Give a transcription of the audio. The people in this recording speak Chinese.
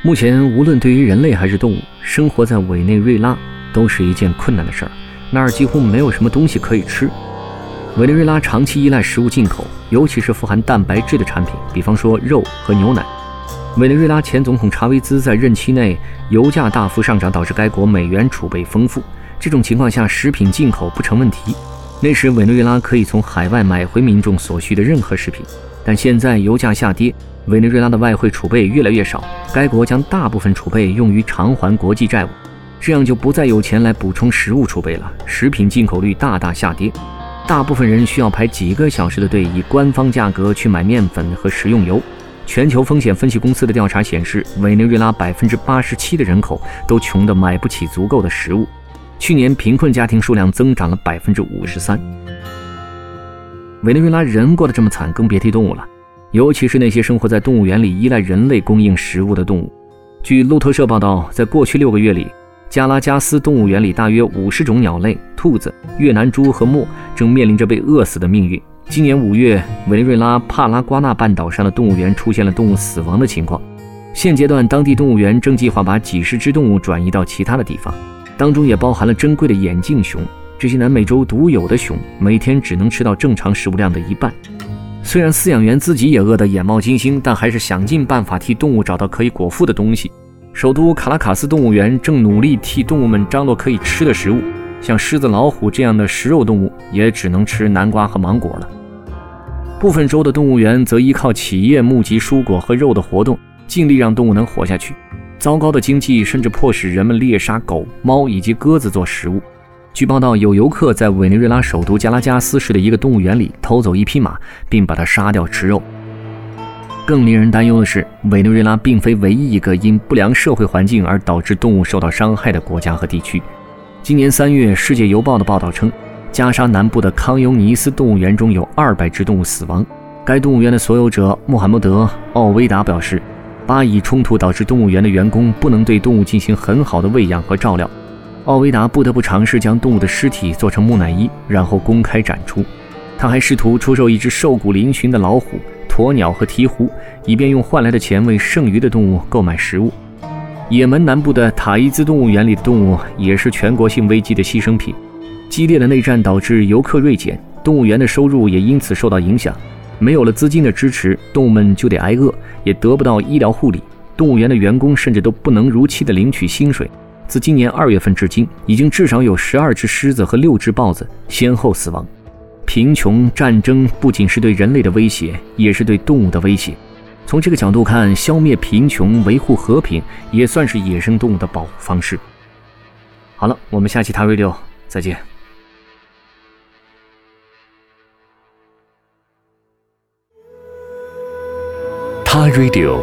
目前，无论对于人类还是动物，生活在委内瑞拉都是一件困难的事儿。那儿几乎没有什么东西可以吃。委内瑞拉长期依赖食物进口，尤其是富含蛋白质的产品，比方说肉和牛奶。委内瑞拉前总统查韦兹在任期内，油价大幅上涨，导致该国美元储备丰富。这种情况下，食品进口不成问题。那时，委内瑞拉可以从海外买回民众所需的任何食品。但现在油价下跌，委内瑞拉的外汇储备越来越少，该国将大部分储备用于偿还国际债务，这样就不再有钱来补充食物储备了。食品进口率大大下跌，大部分人需要排几个小时的队，以官方价格去买面粉和食用油。全球风险分析公司的调查显示，委内瑞拉百分之八十七的人口都穷得买不起足够的食物。去年贫困家庭数量增长了百分之五十三。委内瑞拉人过得这么惨，更别提动物了，尤其是那些生活在动物园里、依赖人类供应食物的动物。据路透社报道，在过去六个月里，加拉加斯动物园里大约五十种鸟类、兔子、越南猪和墨正面临着被饿死的命运。今年五月，委内瑞拉帕拉瓜纳半岛上的动物园出现了动物死亡的情况。现阶段，当地动物园正计划把几十只动物转移到其他的地方，当中也包含了珍贵的眼镜熊。这些南美洲独有的熊，每天只能吃到正常食物量的一半。虽然饲养员自己也饿得眼冒金星，但还是想尽办法替动物找到可以果腹的东西。首都卡拉卡斯动物园正努力替动物们张罗可以吃的食物，像狮子、老虎这样的食肉动物也只能吃南瓜和芒果了。部分州的动物园则依靠企业募集蔬果和肉的活动，尽力让动物能活下去。糟糕的经济甚至迫使人们猎杀狗、猫以及鸽子做食物。据报道，有游客在委内瑞拉首都加拉加斯市的一个动物园里偷走一匹马，并把它杀掉吃肉。更令人担忧的是，委内瑞拉并非唯一一个因不良社会环境而导致动物受到伤害的国家和地区。今年三月，《世界邮报》的报道称。加沙南部的康尤尼斯动物园中有二百只动物死亡。该动物园的所有者穆罕默德·奥维达表示，巴以冲突导致动物园的员工不能对动物进行很好的喂养和照料。奥维达不得不尝试将动物的尸体做成木乃伊，然后公开展出。他还试图出售一只瘦骨嶙峋的老虎、鸵鸟和鹈鹕，以便用换来的钱为剩余的动物购买食物。也门南部的塔伊兹动物园里的动物也是全国性危机的牺牲品。激烈的内战导致游客锐减，动物园的收入也因此受到影响。没有了资金的支持，动物们就得挨饿，也得不到医疗护理。动物园的员工甚至都不能如期的领取薪水。自今年二月份至今，已经至少有十二只狮子和六只豹子先后死亡。贫穷、战争不仅是对人类的威胁，也是对动物的威胁。从这个角度看，消灭贫穷、维护和平，也算是野生动物的保护方式。好了，我们下期 TARadio 再见。他 Radio，